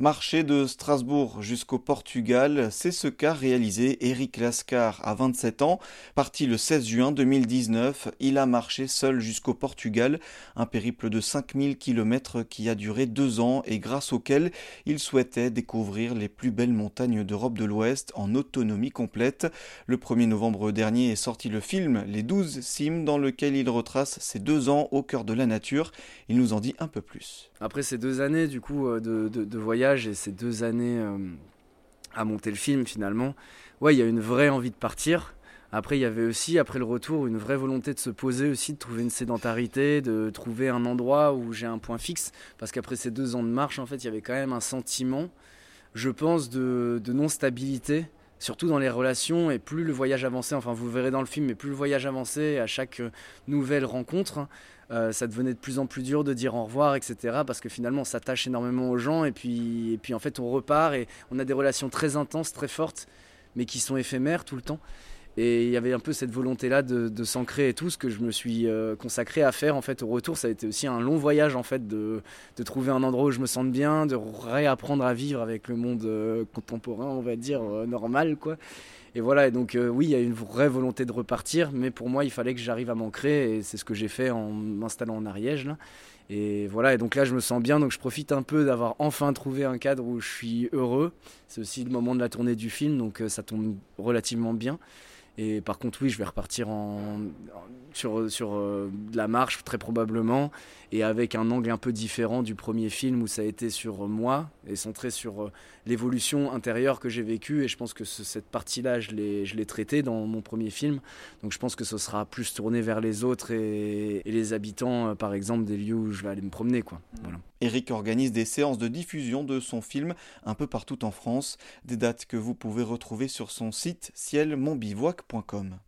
Marcher de Strasbourg jusqu'au Portugal, c'est ce qu'a réalisé Eric Lascar à 27 ans. Parti le 16 juin 2019, il a marché seul jusqu'au Portugal, un périple de 5000 km qui a duré deux ans et grâce auquel il souhaitait découvrir les plus belles montagnes d'Europe de l'Ouest en autonomie complète. Le 1er novembre dernier est sorti le film Les 12 cimes dans lequel il retrace ses deux ans au cœur de la nature. Il nous en dit un peu plus. Après ces deux années euh, de, voyage et ces deux années euh, à monter le film finalement, ouais, il y a une vraie envie de partir. Après, il y avait aussi, après le retour, une vraie volonté de se poser aussi, de trouver une sédentarité, de trouver un endroit où j'ai un point fixe. Parce qu'après ces deux ans de marche, en fait, il y avait quand même un sentiment, je pense, de, de non-stabilité, surtout dans les relations. Et plus le voyage avançait, enfin, vous verrez dans le film, mais plus le voyage avançait à chaque nouvelle rencontre, euh, ça devenait de plus en plus dur de dire au revoir, etc. Parce que finalement, on s'attache énormément aux gens et puis, et puis en fait, on repart et on a des relations très intenses, très fortes, mais qui sont éphémères tout le temps. Et il y avait un peu cette volonté-là de, s'ancrer et tout, ce que je me suis euh, consacré à faire en fait au retour. Ça a été aussi un long voyage en fait de, trouver un endroit où je me sente bien, de réapprendre à vivre avec le monde euh, contemporain, on va dire normal quoi. Et voilà, et donc euh, oui, il y a une vraie volonté de repartir, mais pour moi, il fallait que j'arrive à m'ancrer, et c'est ce que j'ai fait en m'installant en Ariège. Là. Et voilà, et donc là, je me sens bien, donc je profite un peu d'avoir enfin trouvé un cadre où je suis heureux. C'est aussi le moment de la tournée du film, donc euh, ça tombe relativement bien. Et par contre, oui, je vais repartir sur, sur euh, de la marche, très probablement, et avec un angle un peu différent du premier film où ça a été sur moi et centré sur euh, l'évolution intérieure que j'ai vécue. Et je pense que cette partie-là, je l'ai traitée dans mon premier film. Donc je pense que ce sera plus tourné vers les autres et, les habitants, euh, par exemple, des lieux où je vais aller me promener. Quoi. Voilà. Eric organise des séances de diffusion de son film un peu partout en France, des dates que vous pouvez retrouver sur son site cielmonbivouac.com.